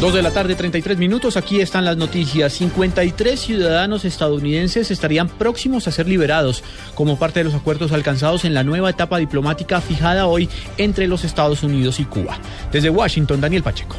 Dos de la tarde, 33 minutos. Aquí están las noticias. 53 ciudadanos estadounidenses estarían próximos a ser liberados como parte de los acuerdos alcanzados en la nueva etapa diplomática fijada hoy entre los Estados Unidos y Cuba. Desde Washington, Daniel Pacheco.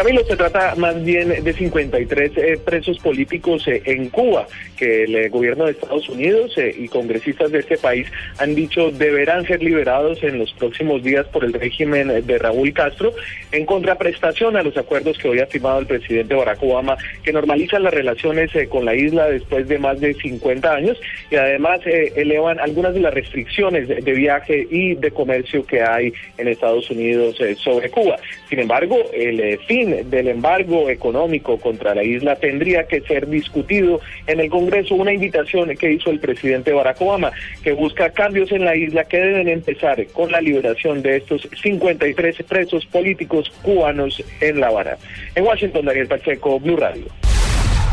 Camilo, se trata más bien de 53 eh, presos políticos eh, en Cuba que el eh, gobierno de Estados Unidos eh, y congresistas de este país han dicho deberán ser liberados en los próximos días por el régimen de Raúl Castro en contraprestación a los acuerdos que hoy ha firmado el presidente Barack Obama que normalizan las relaciones eh, con la isla después de más de 50 años y además eh, elevan algunas de las restricciones de, de viaje y de comercio que hay en Estados Unidos sobre Cuba. Sin embargo, el eh, del embargo económico contra la isla tendría que ser discutido en el Congreso, una invitación que hizo el presidente Barack Obama, que busca cambios en la isla que deben empezar con la liberación de estos 53 presos políticos cubanos en La Habana. En Washington, Daniel Pacheco, Blue Radio.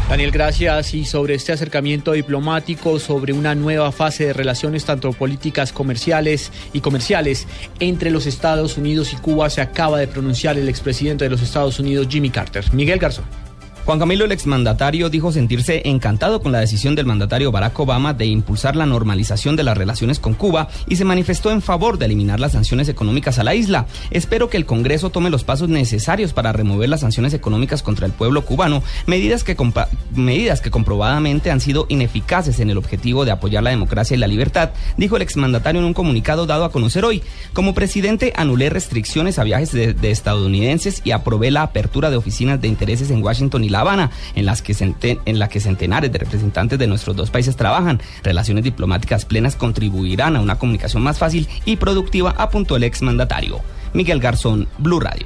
Daniel, gracias. Y sobre este acercamiento diplomático, sobre una nueva fase de relaciones tanto políticas comerciales y comerciales entre los Estados Unidos y Cuba, se acaba de pronunciar el expresidente de los Estados Unidos, Jimmy Carter. Miguel Garzón. Juan Camilo, el exmandatario, dijo sentirse encantado con la decisión del mandatario Barack Obama de impulsar la normalización de las relaciones con Cuba y se manifestó en favor de eliminar las sanciones económicas a la isla. Espero que el Congreso tome los pasos necesarios para remover las sanciones económicas contra el pueblo cubano, medidas que, medidas que comprobadamente han sido ineficaces en el objetivo de apoyar la democracia y la libertad, dijo el exmandatario en un comunicado dado a conocer hoy. Como presidente, anulé restricciones a viajes de, de estadounidenses y aprobé la apertura de oficinas de intereses en Washington y La Habana, en, las que en la que centenares de representantes de nuestros dos países trabajan. Relaciones diplomáticas plenas contribuirán a una comunicación más fácil y productiva, apuntó el exmandatario. Miguel Garzón, Blue Radio.